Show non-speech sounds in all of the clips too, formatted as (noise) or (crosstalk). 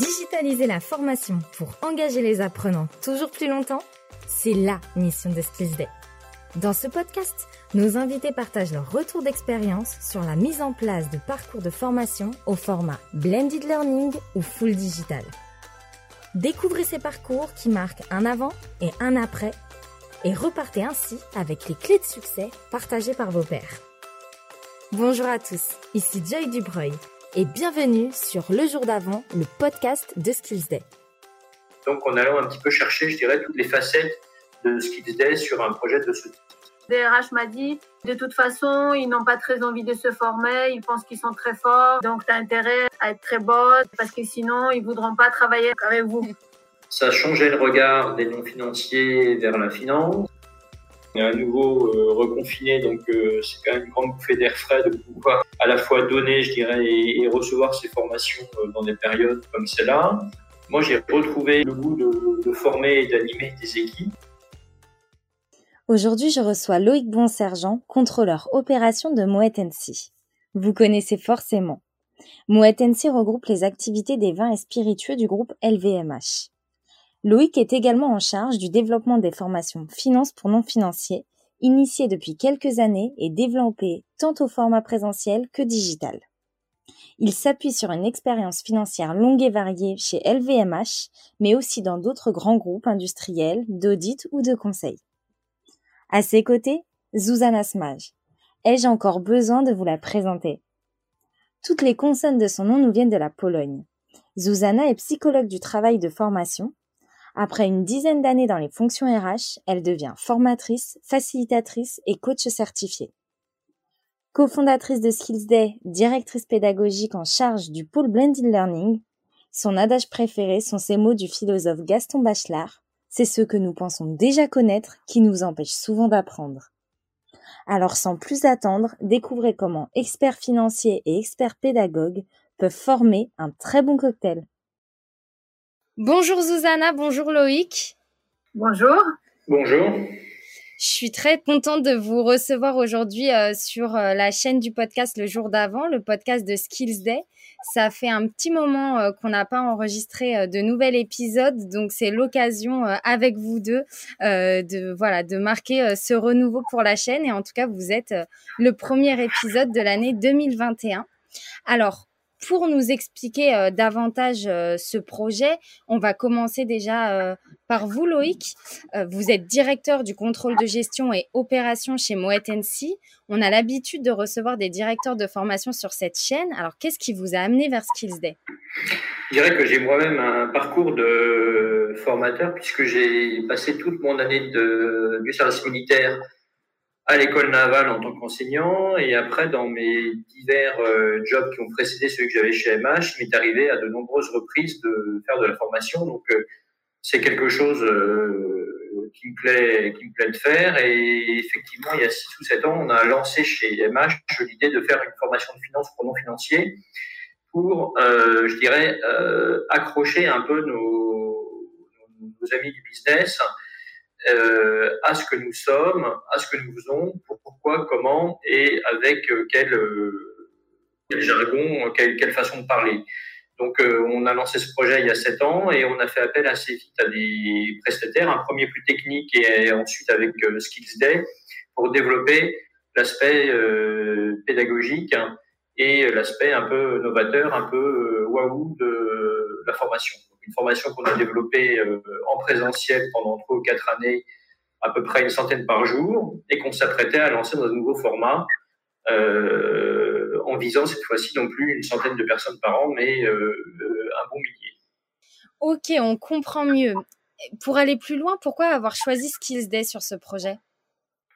Digitaliser la formation pour engager les apprenants toujours plus longtemps, c'est la mission de Skills Day. Dans ce podcast, nos invités partagent leur retour d'expérience sur la mise en place de parcours de formation au format blended learning ou full digital. Découvrez ces parcours qui marquent un avant et un après et repartez ainsi avec les clés de succès partagées par vos pairs. Bonjour à tous, ici Joy Dubreuil et bienvenue sur Le Jour d'avant, le podcast de Skills Day. Donc en allant un petit peu chercher, je dirais, toutes les facettes de Skills Day sur un projet de ce type. DRH m'a dit, de toute façon, ils n'ont pas très envie de se former, ils pensent qu'ils sont très forts, donc tu as intérêt à être très bonne, parce que sinon, ils voudront pas travailler avec vous. Ça changeait le regard des non-financiers vers la finance. On est à nouveau euh, reconfiné, donc euh, c'est quand même une grande bouffée d'air frais de pouvoir à la fois donner, je dirais, et, recevoir ces formations euh, dans des périodes comme celle-là. Moi, j'ai retrouvé le goût de, de former et d'animer des équipes. Aujourd'hui, je reçois Loïc Bonsergent, contrôleur opération de Moet NC. Vous connaissez forcément. Moet NC regroupe les activités des vins et spiritueux du groupe LVMH. Loïc est également en charge du développement des formations finance pour non-financiers, initiées depuis quelques années et développées tant au format présentiel que digital. Il s'appuie sur une expérience financière longue et variée chez LVMH, mais aussi dans d'autres grands groupes industriels, d'audit ou de conseil. À ses côtés, Zuzana Smaj. Ai-je encore besoin de vous la présenter? Toutes les consonnes de son nom nous viennent de la Pologne. Zuzana est psychologue du travail de formation. Après une dizaine d'années dans les fonctions RH, elle devient formatrice, facilitatrice et coach certifiée. Cofondatrice de Skills Day, directrice pédagogique en charge du pôle Blended Learning, son adage préféré sont ces mots du philosophe Gaston Bachelard c'est ce que nous pensons déjà connaître qui nous empêche souvent d'apprendre. Alors sans plus attendre, découvrez comment experts financiers et experts pédagogues peuvent former un très bon cocktail. Bonjour Zuzana, bonjour Loïc. Bonjour. Bonjour. Je suis très contente de vous recevoir aujourd'hui euh, sur euh, la chaîne du podcast Le jour d'avant, le podcast de Skills Day. Ça fait un petit moment euh, qu'on n'a pas enregistré de nouvel épisode, donc c'est l'occasion avec vous deux de voilà de marquer ce renouveau pour la chaîne. Et en tout cas, vous êtes le premier épisode de l'année 2021. Alors, pour nous expliquer euh, davantage euh, ce projet, on va commencer déjà euh, par vous, Loïc. vous êtes directeur du contrôle de gestion et opération chez Moet NC. On a l'habitude de recevoir des directeurs de formation sur cette chaîne. Alors, qu'est-ce qui vous a amené vers Skills Day Je dirais que j'ai moi-même un parcours de formateur puisque j'ai passé toute mon année de, du service militaire à l'école navale en tant qu'enseignant et après dans mes divers euh, jobs qui ont précédé celui que j'avais chez MH, il m'est arrivé à de nombreuses reprises de faire de la formation. Donc euh, c'est quelque chose euh, qui me plaît qui me plaît de faire et effectivement il y a 6 ou 7 ans, on a lancé chez MH l'idée de faire une formation de finance pour non financiers pour je dirais accrocher un peu nos amis du business euh, à ce que nous sommes, à ce que nous faisons, pourquoi, comment et avec euh, quel, euh, quel jargon, quelle, façon de parler. Donc, on a lancé ce projet il y a sept ans et on a fait appel assez vite à des prestataires, un premier plus technique et ensuite avec Skills Day pour développer l'aspect pédagogique et l'aspect un peu novateur, un peu waouh de la formation une formation qu'on a développée euh, en présentiel pendant trois ou quatre années, à peu près une centaine par jour, et qu'on s'apprêtait à lancer dans un nouveau format, euh, en visant cette fois-ci non plus une centaine de personnes par an, mais euh, un bon millier. Ok, on comprend mieux. Pour aller plus loin, pourquoi avoir choisi Skills Day sur ce projet?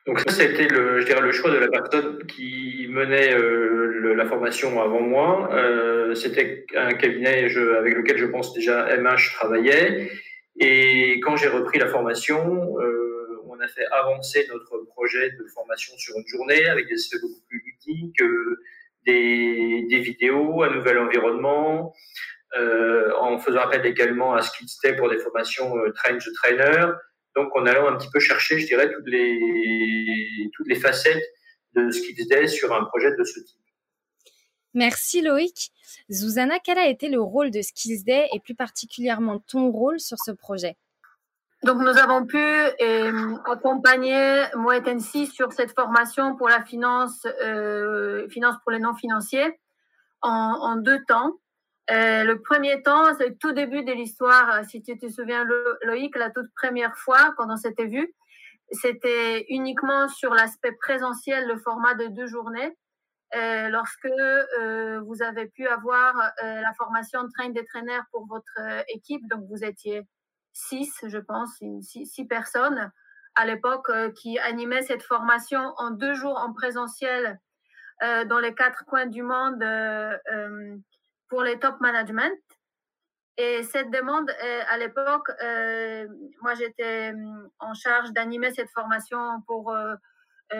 Donc ça, c'était le, je dirais, le choix de la personne qui menait euh, la formation avant moi. Euh, c'était un cabinet je, avec lequel je pense déjà MH travaillait. Et quand j'ai repris la formation, euh, on a fait avancer notre projet de formation sur une journée avec des aspects beaucoup plus ludiques, euh, des, des, vidéos, un nouvel environnement, euh, en faisant appel également à Skidstay pour des formations euh, Train the Trainer donc, en allant un petit peu chercher, je dirais, toutes les, toutes les facettes de ce qu'il disait sur un projet de ce type. Merci Loïc. Zuzana, quel a été le rôle de Skills Day et plus particulièrement ton rôle sur ce projet? Donc, nous avons pu euh, accompagner Moet sur cette formation pour la finance, euh, finance pour les non financiers en, en deux temps. Euh, le premier temps, c'est le tout début de l'histoire. Si tu te souviens, Loïc, la toute première fois, quand on s'était vu, c'était uniquement sur l'aspect présentiel, le format de deux journées. Euh, lorsque euh, vous avez pu avoir euh, la formation de train des traîneurs pour votre euh, équipe, donc vous étiez six, je pense, six, six personnes à l'époque euh, qui animaient cette formation en deux jours en présentiel dans les quatre coins du monde pour les top management. Et cette demande, à l'époque, moi j'étais en charge d'animer cette formation pour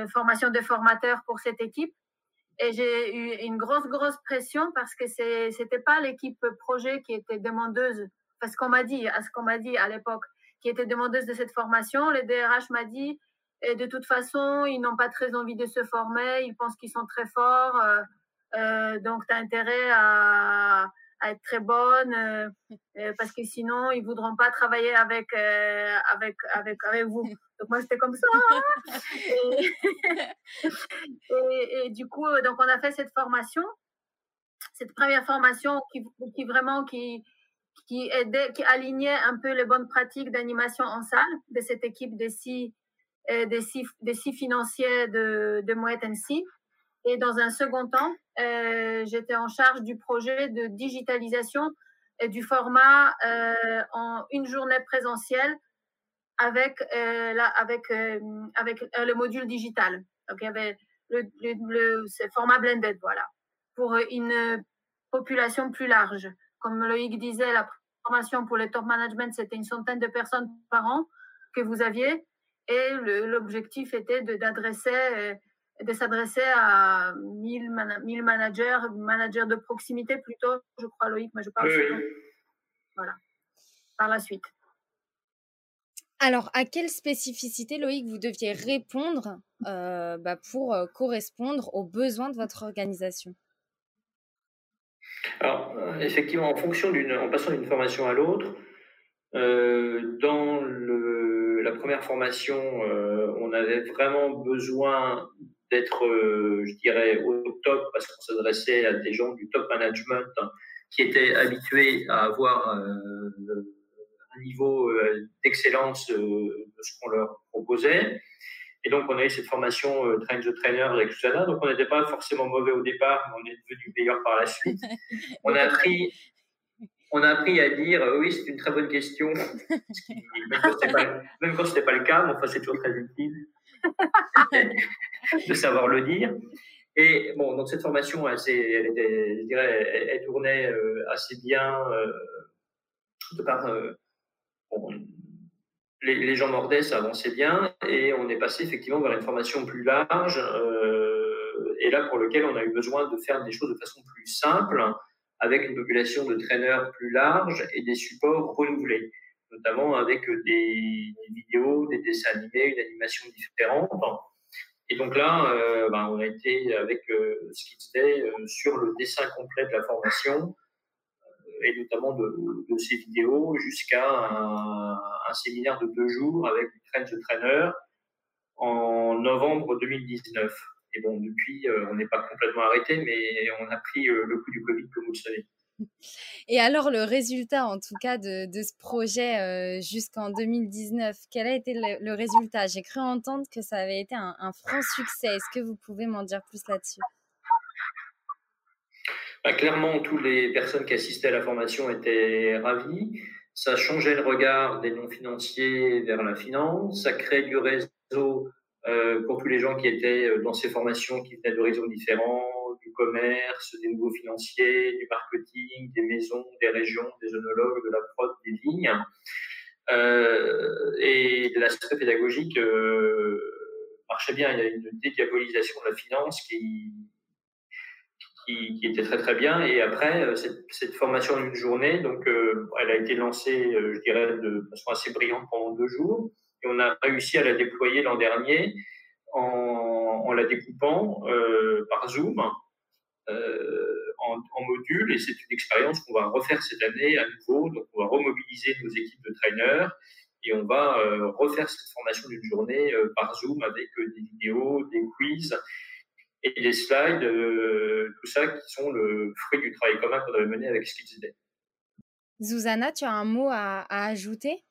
formation de formateurs pour cette équipe. Et j'ai eu une grosse, grosse pression parce que c'est, c'était pas l'équipe projet qui était demandeuse, parce qu'on m'a dit, à ce qu'on m'a dit à l'époque, qui était demandeuse de cette formation. Le DRH m'a dit, et de toute façon, ils n'ont pas très envie de se former, ils pensent qu'ils sont très forts, euh, euh, donc tu as intérêt à, à, être très bonne, euh, euh, parce que sinon, ils voudront pas travailler avec, euh, avec, avec, avec vous. Donc moi, j'étais comme ça. (laughs) et, et, et, du coup, donc on a fait cette formation, cette première formation qui, qui vraiment qui, qui aidait, qui alignait un peu les bonnes pratiques d'animation en salle de cette équipe des six, des six, des six financiers de, de Moet NC. Et dans un second temps, euh, j'étais en charge du projet de digitalisation et du format euh, en une journée présentielle avec, euh, le module digital. Donc, il y avait le format blended, voilà, pour une population plus large. Comme Loïc disait, la formation pour le top management, c'était une centaine de personnes par an que vous aviez. Et l'objectif était d'adresser de s'adresser à 1000, man 1000 managers, managers de proximité plutôt, je crois Loïc, mais je parle oui. Voilà, par la suite. Alors, à quelle spécificité, Loïc, vous deviez répondre euh, bah, pour euh, correspondre aux besoins de votre organisation? Alors, euh, effectivement, en fonction d'une, en passant d'une formation à l'autre, euh, dans le, la première formation, euh, on avait vraiment besoin d'être, euh, je dirais, au top parce qu'on s'adressait à des gens du top management hein, qui étaient habitués à avoir un niveau euh, d'excellence euh, de ce qu'on leur proposait. Et donc, on a eu cette formation euh, Train the Trainer avec Susanna. Donc, on n'était pas forcément mauvais au départ, mais on est devenu meilleur par la suite. (laughs) On a appris, on a appris à dire oui, c'est une très bonne question, même quand ce n'était pas, pas, le cas, mais enfin, c'est toujours très utile de savoir le dire. Et bon, donc cette formation, elle, elle, je dirais, elle, tournait assez bien euh, de par euh, les, les, gens mordaient, ça avançait bien, et on est passé effectivement vers une formation plus large, euh, et là pour lequel on a eu besoin de faire des choses de façon plus simple, avec une population de traîneurs plus large et des supports renouvelés, notamment avec des vidéos, des dessins animés, une animation différente. Et donc là, euh, ben, on a été avec euh, Skits Day euh, sur le dessin complet de la formation, et notamment de, de ces vidéos jusqu'à un, un, séminaire de deux jours avec Train the Trainer en novembre 2019. Et bon, depuis, euh, on n'est pas complètement arrêté, mais on a pris euh, le coup du Covid, comme vous le savez. Et alors, le résultat, en tout cas, de, ce projet euh, jusqu'en 2019, quel a été le, résultat? J'ai cru entendre que ça avait été un, un franc succès. Est-ce que vous pouvez m'en dire plus là-dessus? Bah, clairement, toutes les personnes qui assistaient à la formation étaient ravies. Ça changeait le regard des non-financiers vers la finance. Ça crée du réseau euh, pour tous les gens qui étaient euh, dans ces formations, qui venaient d'horizons différents, du commerce, des nouveaux financiers, du marketing, des maisons, des régions, des œnologues, de la prod, des vignes. Euh, et l'aspect pédagogique euh, marchait bien. Il y a une dédiabolisation de la finance qui, était très très bien. Et après, euh, cette, formation d'une journée, donc euh, elle a été lancée, euh, je dirais, de façon assez brillante pendant deux jours. Et on a réussi à la déployer l'an dernier en, en, la découpant par Zoom en, en, module et c'est une expérience qu'on va refaire cette année à nouveau. Donc, on va remobiliser nos équipes de trainers et on va refaire cette formation d'une journée par Zoom avec des vidéos, des quiz et des slides, tout ça qui sont le fruit du travail commun qu'on avait mené avec Skillsday. Zuzana, tu as un mot à, ajouter?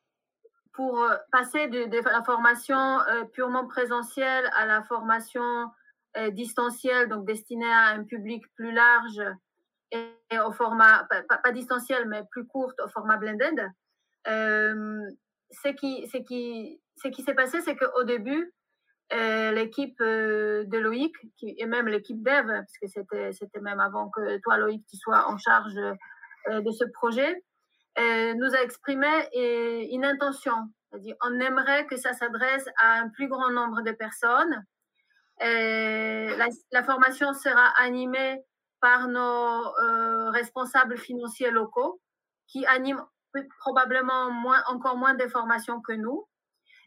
Pour euh, passer de, la formation euh, purement présentielle à la formation euh, distancielle, donc destinée à un public plus large et, au format, pas, distanciel, mais plus court, au format blended, ce qui, s'est passé, c'est qu'au début, l'équipe de Loïc, et même l'équipe dev, parce que c'était même avant que toi, Loïc, tu sois en charge de ce projet, euh, nous a exprimé euh, une intention. C'est-à-dire, on aimerait que ça s'adresse à un plus grand nombre de personnes. Euh, la, formation sera animée par nos responsables financiers locaux qui animent probablement encore moins de formations que nous.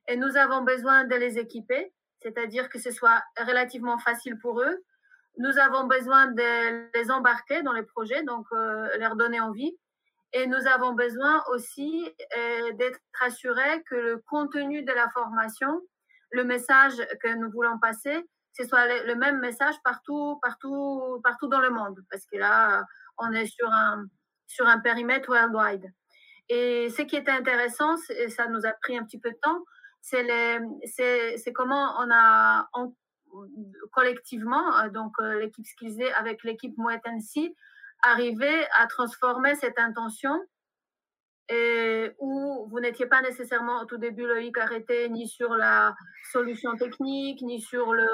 Et nous avons besoin de les équiper, c'est-à-dire que ce soit relativement facile pour eux. Nous avons besoin de les embarquer dans les projets, donc leur donner envie. Et nous avons besoin aussi euh, d'être assurés que le contenu de la formation, le message que nous voulons passer, ce soit le, même message partout, partout, partout dans le monde. Parce que là, on est sur un, sur un périmètre worldwide. Et ce qui est intéressant, et ça nous a pris un petit peu de temps, c'est comment on a collectivement, donc l'équipe Skillsday avec l'équipe Moet arriver à transformer cette intention et où vous n'étiez pas nécessairement au tout début Loïc arrêté ni sur la solution technique ni sur le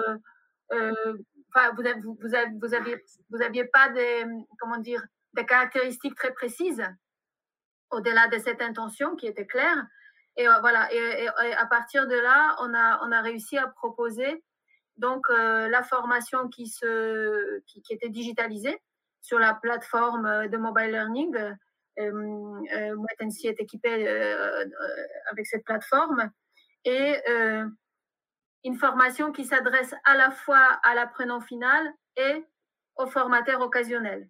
euh, enfin vous, vous, vous, aviez vous aviez pas des comment dire des caractéristiques très précises au-delà de cette intention qui était claire et euh, voilà et, à partir de là on a on a réussi à proposer donc euh, la formation qui se qui, était digitalisée sur la plateforme de mobile learning. Euh, euh est équipé euh, avec cette plateforme et une formation qui s'adresse à la fois à l'apprenant final et au formateur occasionnel.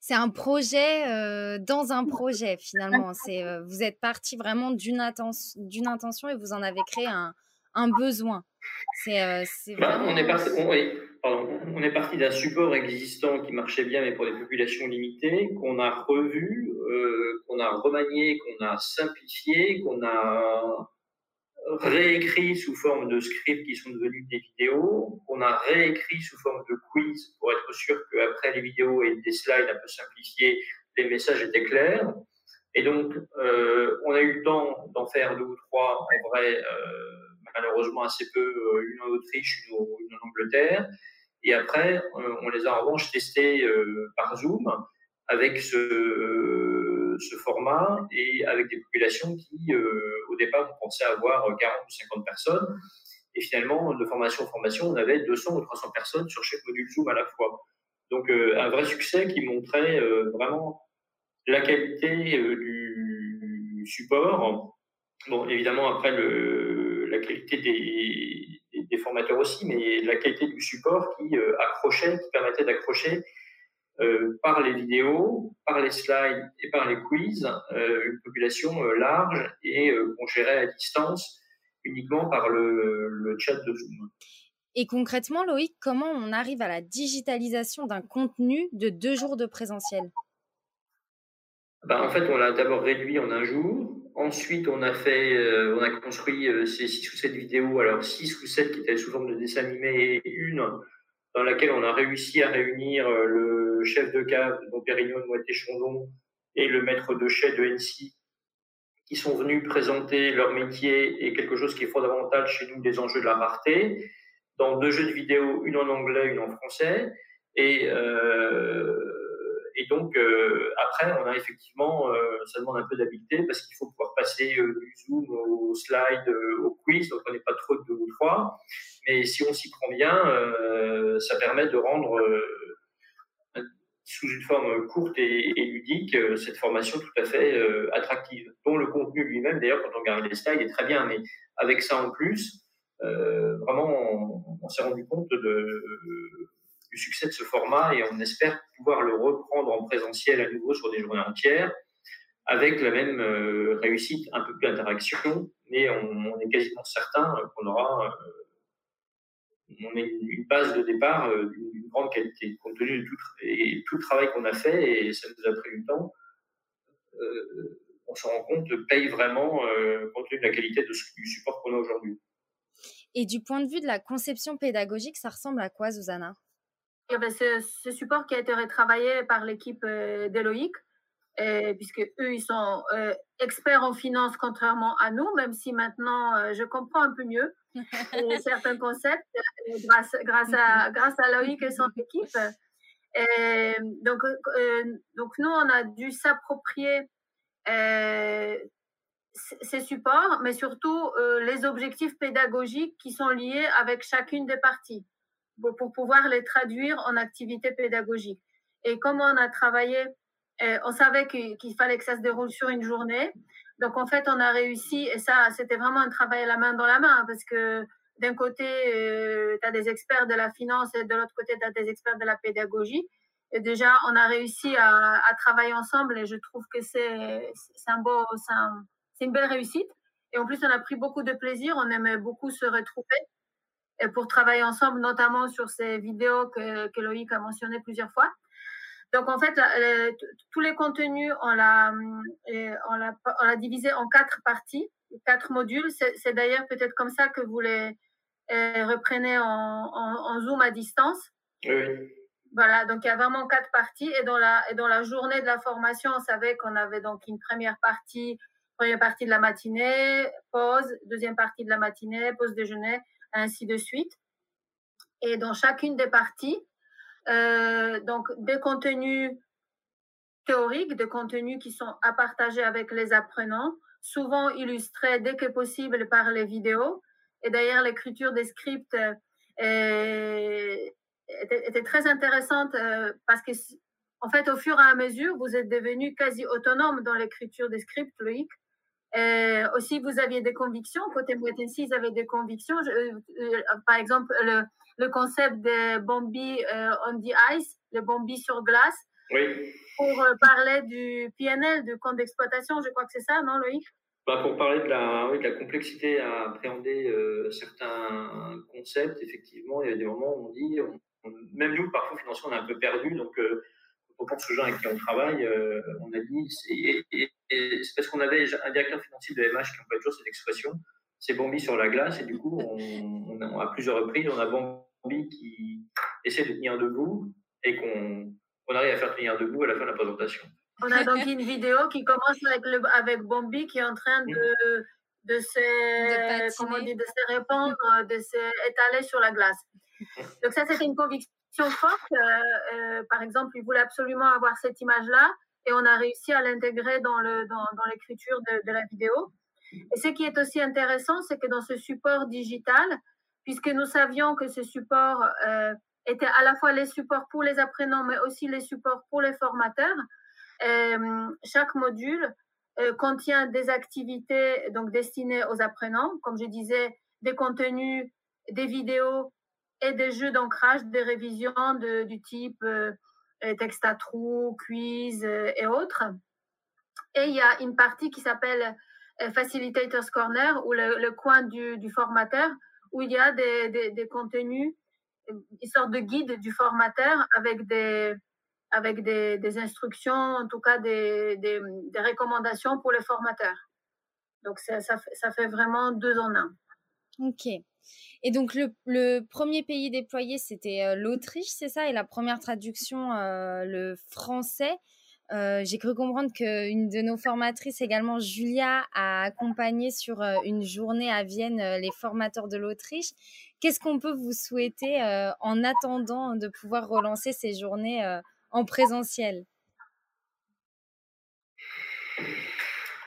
C'est un projet dans un projet finalement. C'est vous êtes parti vraiment d'une d'une intention et vous en avez créé un, un besoin. C'est bah, on est parti, on est parti d'un support existant qui marchait bien, mais pour des populations limitées, qu'on a revu, euh, qu'on a remanié, qu'on a simplifié, qu'on a réécrit sous forme de scripts qui sont devenus des vidéos, qu'on a réécrit sous forme de quiz pour être sûr qu'après les vidéos et des slides un peu simplifiés, les messages étaient clairs. Et donc, euh, on a eu le temps d'en faire deux ou trois, en vrai, euh, malheureusement assez peu, une en Autriche, une en Angleterre. Et après, euh, on les a en revanche testés euh, par Zoom avec ce, ce, format et avec des populations qui, euh, au départ, on pensait avoir 40 ou 50 personnes. Et finalement, de formation en formation, on avait 200 ou 300 personnes sur chaque module Zoom à la fois. Donc, un vrai succès qui montrait vraiment la qualité du support. Bon, évidemment, après, la qualité des, des, formateurs aussi, mais la qualité du support qui euh, accrochait, qui permettait d'accrocher euh, par les vidéos, par les slides et par les quiz euh, une population large et qu'on gérait à distance uniquement par le, le chat de Zoom. Et concrètement, Loïc, comment on arrive à la digitalisation d'un contenu de deux jours de présentiel? Ben, En fait, on l'a d'abord réduit en un jour. Ensuite, on a fait, euh, on a construit euh, ces six ou sept vidéos, alors six ou sept qui étaient sous forme de dessin animé et une dans laquelle on a réussi à réunir euh, le chef de cave de Pérignon de Moitié-Chandon et le maître de chai de NC qui sont venus présenter leur métier et quelque chose qui est fondamental chez nous, des enjeux de la rareté, dans deux jeux de vidéo, une en anglais, une en français. Et et donc, euh, après, on a effectivement, euh, ça demande un peu d'habileté parce qu'il faut pouvoir passer euh, du zoom au slide, au quiz, donc on n'est pas trop de deux ou trois. Mais si on s'y prend bien, ça permet de rendre sous une forme courte et, ludique cette formation tout à fait attractive, dont le contenu lui-même, d'ailleurs, quand on regarde les slides, est très bien, mais avec ça en plus, vraiment, on, on s'est rendu compte de, du succès de ce format et on espère pouvoir le reprendre en présentiel à nouveau sur des journées entières avec la même euh, réussite, un peu plus d'interaction, mais on, est quasiment certain qu'on aura on est une base de départ d'une grande qualité, compte tenu de tout, et tout le travail qu'on a fait, et ça nous a pris du temps, on se rend compte, paye vraiment compte tenu de la qualité du support qu'on a aujourd'hui. Et du point de vue de la conception pédagogique, ça ressemble à quoi, Zuzana eh ben, ce support qui a été retravaillé par l'équipe euh, d'Eloïc, puisque eux, ils sont euh, experts en finance, contrairement à nous, même si maintenant, euh, je comprends un peu mieux (laughs) certains concepts grâce, grâce, à, grâce à Loïc et son équipe. Et donc, donc, nous, on a dû s'approprier ces supports, mais surtout euh, les objectifs pédagogiques qui sont liés avec chacune des parties pour, pouvoir les traduire en activités pédagogiques. Et comme on a travaillé, euh, on savait qu'il fallait que ça se déroule sur une journée. Donc en fait, on a réussi, et ça, c'était vraiment un travail à la main dans la main, parce que d'un côté, euh, tu as des experts de la finance et de l'autre côté, tu as des experts de la pédagogie. Et déjà, on a réussi à, travailler ensemble et je trouve que c'est un beau, c'est une belle réussite. Et en plus, on a pris beaucoup de plaisir. On aimait beaucoup se retrouver et pour travailler ensemble, notamment sur ces vidéos que, que Loïc a mentionnées plusieurs fois. Donc, en fait, tous les contenus, on l'a, on l'a divisé en quatre parties, quatre modules. C'est d'ailleurs peut-être comme ça que vous les euh, reprenez en, en, Zoom à distance. Oui. Voilà, donc il y a vraiment quatre parties. Et dans la, et dans la journée de la formation, on savait qu'on avait donc une première partie Première partie de la matinée, pause, deuxième partie de la matinée, pause déjeuner, ainsi de suite. Et dans chacune des parties, euh, donc des contenus théoriques, des contenus qui sont à partager avec les apprenants, souvent illustrés dès que possible par les vidéos. Et d'ailleurs, l'écriture des scripts euh, était, très intéressante euh, parce que, en fait, au fur et à mesure, vous êtes devenu quasi autonome dans l'écriture des scripts, Loïc. Euh, aussi, vous aviez des convictions. Côté Mouettensi, ils avaient des convictions. Euh, euh, par exemple, le, le, concept de Bambi on the ice, le Bambi sur glace. Oui. Pour parler du PNL, du compte d'exploitation, je crois que c'est ça, non, Loïc? Bah, Pour parler de la, oui, de la complexité à appréhender certains concepts, effectivement, il y a des moments où on dit, même nous, parfois, financièrement, on est un peu perdu. Donc, on pense aux gens avec qui on travaille, euh, on a dit, et, c'est parce qu'on avait un directeur financier de MH qui emploie toujours cette expression, c'est Bambi sur la glace, et du coup, on, on, à plusieurs reprises, on a Bambi qui essaie de tenir debout et qu'on on arrive à faire tenir debout à la fin de la présentation. On a donc une vidéo qui commence avec, le, avec Bambi qui est en train de, de, se, comment dit, de se répandre, de s'étaler sur la glace. Donc ça, c'était une conviction forte. Euh, euh, par exemple, il voulait absolument avoir cette image-là et on a réussi à l'intégrer dans, le, dans, l'écriture de, de, la vidéo. Et ce qui est aussi intéressant, c'est que dans ce support digital, puisque nous savions que ce support euh, était à la fois les supports pour les apprenants, mais aussi les supports pour les formateurs, chaque module contient des activités donc destinées aux apprenants, comme je disais, des contenus, des vidéos et des jeux d'ancrage, des révisions du type euh, texte à trous, quiz euh, et autres. Et il y a une partie qui s'appelle euh, Facilitators Corner, ou le, coin du, formateur, où il y a des, contenus, une sorte de guide du formateur avec des, instructions, en tout cas des, recommandations pour les formateurs. Donc ça, ça, ça fait vraiment deux en un. Ok. Et donc, le, premier pays déployé, c'était euh, l'Autriche, c'est ça? Et la première traduction, euh, le français. Euh, j'ai cru comprendre qu'une de nos formatrices, également Julia, a accompagné sur une journée à Vienne les formateurs de l'Autriche. Qu'est-ce qu'on peut vous souhaiter en attendant de pouvoir relancer ces journées en présentiel?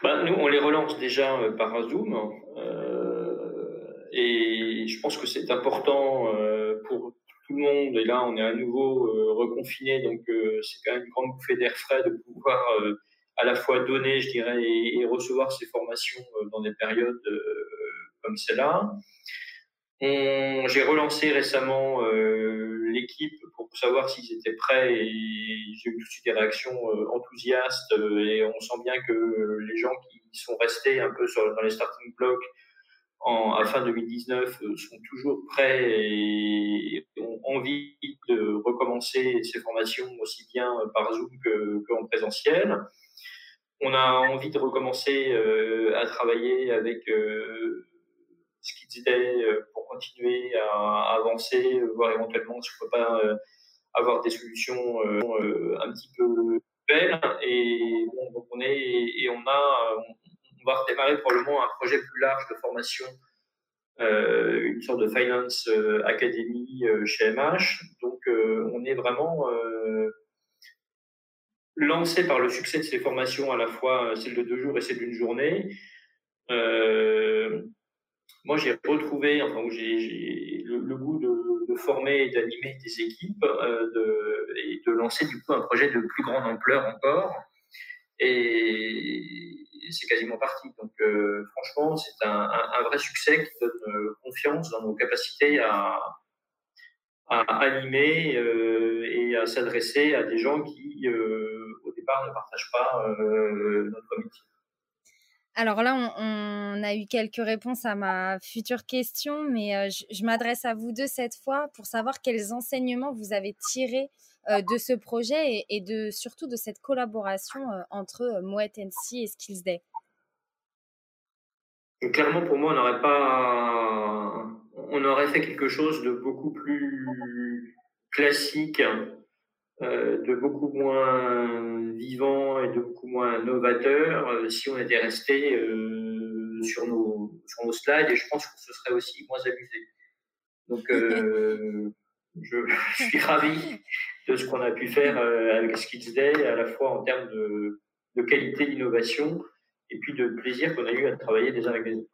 Bah, Nous, on les relance déjà par Zoom. Et je pense que c'est important euh, pour tout le monde. Et là, on est à nouveau euh, reconfiné, donc euh, c'est quand même une grande bouffée d'air frais de pouvoir à la fois donner, je dirais, et, recevoir ces formations dans des périodes comme celle-là. J'ai relancé récemment l'équipe pour savoir s'ils étaient prêts et j'ai eu tout des réactions enthousiastes et on sent bien que les gens qui sont restés un peu dans les starting blocks en, à fin 2019 sont toujours prêts et ont envie de recommencer ces formations aussi bien par Zoom qu'en présentiel. On a envie de recommencer à travailler avec ce qu'ils disaient pour continuer à, avancer, voir éventuellement si on peut pas euh, avoir des solutions euh, un petit peu belles. Et bon, on est et on a, on, va redémarrer probablement un projet plus large de formation, euh, une sorte de finance academy chez MH. Donc on est vraiment lancé par le succès de ces formations, à la fois celle de deux jours et celle d'une journée. Euh, moi, j'ai retrouvé, enfin, j'ai le, goût de, former et d'animer des équipes euh, et de lancer du coup un projet de plus grande ampleur encore. Et c'est quasiment parti. Donc, euh, franchement, c'est un, vrai succès qui donne euh, confiance dans nos capacités à, animer euh, et à s'adresser à des gens qui, au départ, ne partagent pas notre métier. Alors là, on, a eu quelques réponses à ma future question, mais je, m'adresse à vous deux cette fois pour savoir quels enseignements vous avez tirés de ce projet et, de surtout de cette collaboration euh, entre Mouette NC et Skills Day. clairement, pour moi, on n'aurait pas, on aurait fait quelque chose de beaucoup plus classique euh, de beaucoup moins vivant et de beaucoup moins novateur euh, si on était resté euh, sur, nos, sur nos slides et je pense que ce serait aussi moins amusé. Donc, (laughs) je, suis ravi de ce qu'on a pu faire avec Skills Day, à la fois en termes de, de qualité d'innovation et puis de plaisir qu'on a eu à travailler uns avec les autres.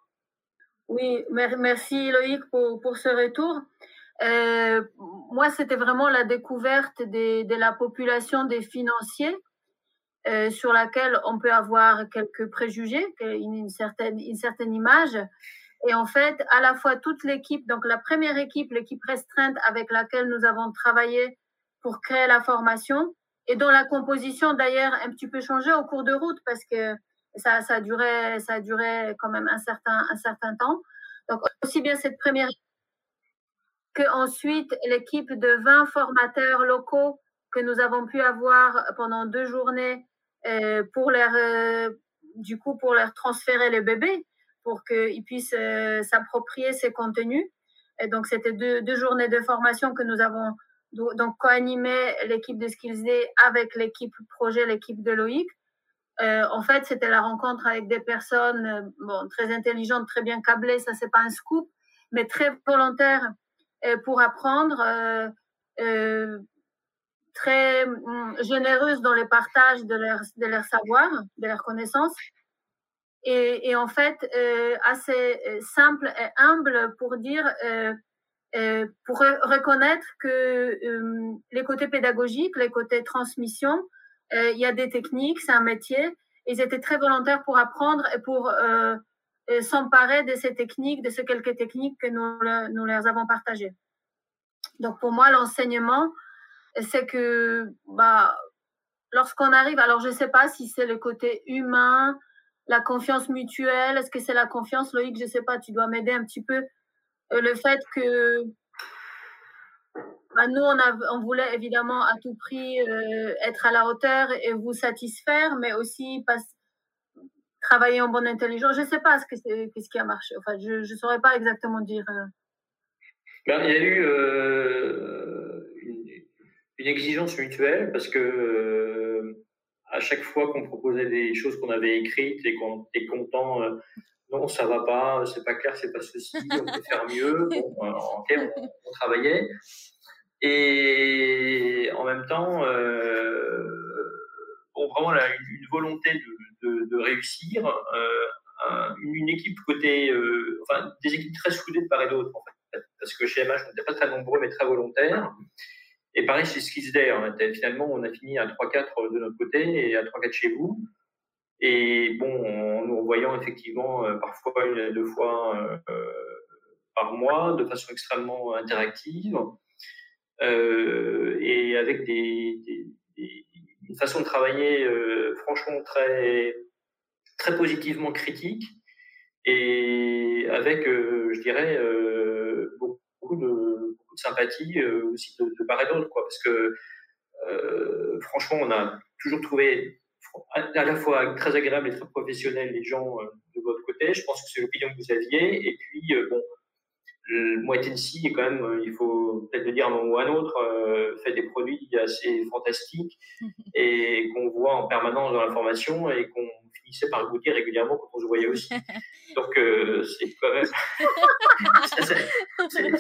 Oui, merci Loïc pour, pour ce retour. Euh, moi, c'était vraiment la découverte des, de la population des financiers euh, sur laquelle on peut avoir quelques préjugés, une, certaine, une certaine image. Et en fait, à la fois toute l'équipe, donc la première équipe, l'équipe restreinte avec laquelle nous avons travaillé pour créer la formation, et dont la composition d'ailleurs un petit peu changé au cours de route parce que ça, ça, duré, ça duré quand même un certain, un certain temps. Donc aussi bien cette première ensuite l'équipe de 20 formateurs locaux que nous avons pu avoir pendant deux journées euh, pour leur, euh, du coup, pour leur transférer les bébés pour qu'ils puissent euh, s'approprier ces contenus. Et donc, c'était deux, journées de formation que nous avons donc co-animé l'équipe de Skills Day avec l'équipe projet, l'équipe de Loïc. en fait, c'était la rencontre avec des personnes bon, très intelligentes, très bien câblées, ça c'est pas un scoop, mais très volontaires euh, pour apprendre, euh, euh, très hum, généreuse dans le partage de leur, de leur savoir, de leurs connaissances. Et, et, en fait, assez simple et humble pour dire, pour reconnaître que les côtés pédagogiques, les côtés transmission, il y a des techniques, c'est un métier. Ils étaient très volontaires pour apprendre et pour s'emparer de ces techniques, de ces quelques techniques que nous, nous leur avons partagées. Donc pour moi, l'enseignement, c'est que bah, lorsqu'on arrive, alors je ne sais pas si c'est le côté humain, la confiance mutuelle, est-ce que c'est la confiance, Loïc, je ne sais pas, tu dois m'aider un petit peu. Euh, le fait que bah, nous, on, voulait évidemment à tout prix euh, être à la hauteur et vous satisfaire, mais aussi travailler en bonne intelligence. Je ne sais pas ce, que ce qui a marché. Enfin, je ne saurais pas exactement dire. Euh. Ben, il y a eu une, exigence mutuelle parce que à chaque fois qu'on proposait des choses qu'on avait écrites et qu'on était content, non, ça va pas, c'est pas clair, c'est pas ceci, on peut faire mieux. (laughs) Bon, en on, on, travaillait. Et en même temps, bon, vraiment là, une, une volonté de de, réussir. Euh, une, équipe côté, euh, enfin des équipes très soudées de part et d'autre, en fait, parce que chez MH, on n'était pas très nombreux, mais très volontaires. Et pareil chez Skills Day, finalement, on a fini à 3-4 de notre côté et à 3-4 chez vous. Et bon, en nous revoyant effectivement euh, parfois une deux fois par mois de façon extrêmement interactive et avec des, des, une façon de travailler franchement très, très positivement critique et avec, je dirais, beaucoup de, beaucoup de sympathie aussi de, de part et d'autre, quoi, parce que franchement, on a toujours trouvé à la fois très agréable et très professionnel les gens euh, de votre côté. Je pense que c'est l'opinion que vous aviez. Et puis, euh, bon, moi, Tennessee est quand même, euh, il faut peut-être le dire un moment ou un autre, fait des produits assez fantastiques (laughs) et qu'on voit en permanence dans l'information et qu'on finissait par goûter régulièrement quand on se voyait aussi. Donc, c'est quand même. (laughs)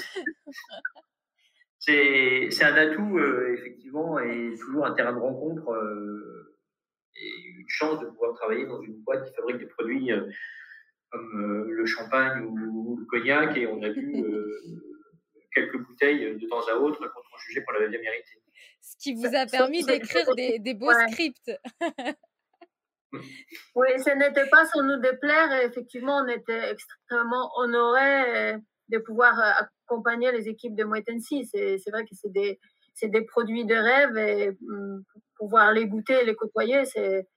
(laughs) c'est un atout, effectivement, et toujours un terrain de rencontre et une chance de pouvoir travailler dans une boîte qui fabrique des produits euh, comme euh, le champagne ou, le cognac et on a vu euh, (laughs) quelques bouteilles de temps à autre quand on jugeait qu'on l'avait bien mérité. Ce qui vous a permis d'écrire des, des, beaux scripts. (laughs) oui, ce n'était pas sans nous déplaire et effectivement, on était extrêmement honorés de pouvoir accompagner les équipes de Moitensi. C'est vrai que c'est des, des produits de rêve et hum, pouvoir les goûter et les côtoyer, c'est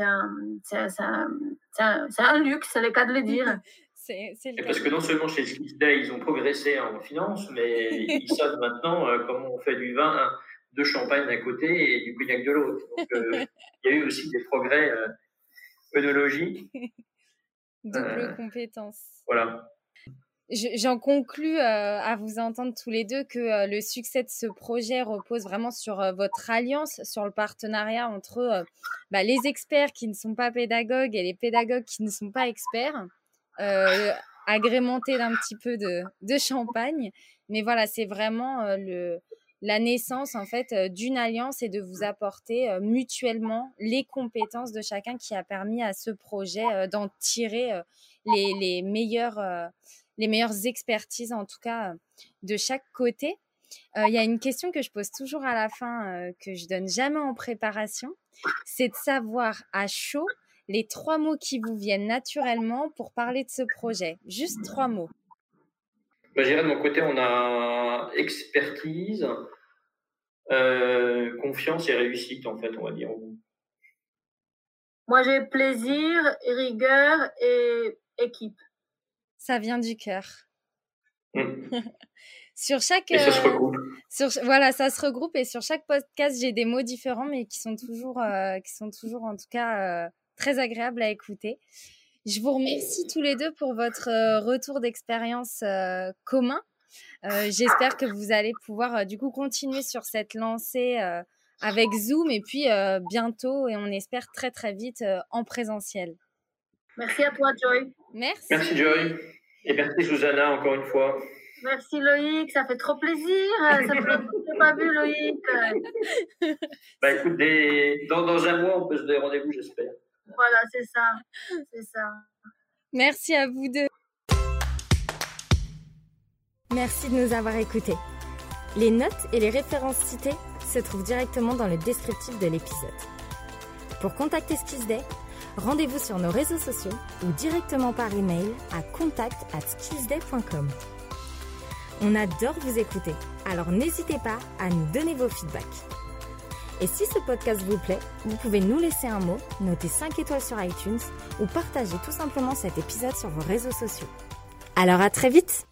un, un, un, luxe, c'est le cas de le dire. (laughs) c'est parce que non seulement chez Day, ils ont progressé en finance, mais (laughs) ils savent maintenant euh, comment on fait du vin de champagne d'un côté et du cognac de l'autre. Donc, euh, (laughs) il y a eu aussi des progrès euh, œnologiques. Double compétence. Voilà. J'en conclus euh, à vous entendre tous les deux que euh, le succès de ce projet repose vraiment sur euh, votre alliance, sur le partenariat entre bah, les experts qui ne sont pas pédagogues et les pédagogues qui ne sont pas experts, agrémentés d'un petit peu de, de, champagne. Mais voilà, c'est vraiment le, la naissance en fait d'une alliance et de vous apporter mutuellement les compétences de chacun qui a permis à ce projet d'en tirer les, les meilleurs les meilleures expertises, en tout cas, de chaque côté. Euh, il y a une question que je pose toujours à la fin, euh, que je donne jamais en préparation, c'est de savoir à chaud les trois mots qui vous viennent naturellement pour parler de ce projet. Juste trois mots. Bah, je dirais de mon côté, on a expertise, euh, confiance et réussite, en fait, on va dire. Moi, j'ai plaisir, rigueur et équipe ça vient du cœur. Mmh. (laughs) sur chaque. Et ça se euh, regroupe. Sur, voilà, ça se regroupe et sur chaque podcast, j'ai des mots différents, mais qui sont toujours, euh, qui sont toujours en tout cas euh, très agréables à écouter. Je vous remercie tous les deux pour votre retour d'expérience commun. J'espère que vous allez pouvoir du coup continuer sur cette lancée avec Zoom et puis bientôt et on espère très très vite en présentiel. Merci à toi, Joy. Merci. Merci, Joy. Et merci, Susanna, encore une fois. Merci, Loïc. Ça fait trop plaisir. Ça fait pas vu, Loïc. Bah, écoute, dans, dans, un mois, on peut se donner rendez-vous, j'espère. Voilà, c'est ça. C'est ça. Merci à vous deux. Merci de nous avoir écoutés. Les notes et les références citées se trouvent directement dans le descriptif de l'épisode. Pour contacter Skillsday, Rendez-vous sur nos réseaux sociaux ou directement par email à contact at On adore vous écouter, alors n'hésitez pas à nous donner vos feedbacks. Et si ce podcast vous plaît, vous pouvez nous laisser un mot, noter 5 étoiles sur iTunes ou partager tout simplement cet épisode sur vos réseaux sociaux. Alors à très vite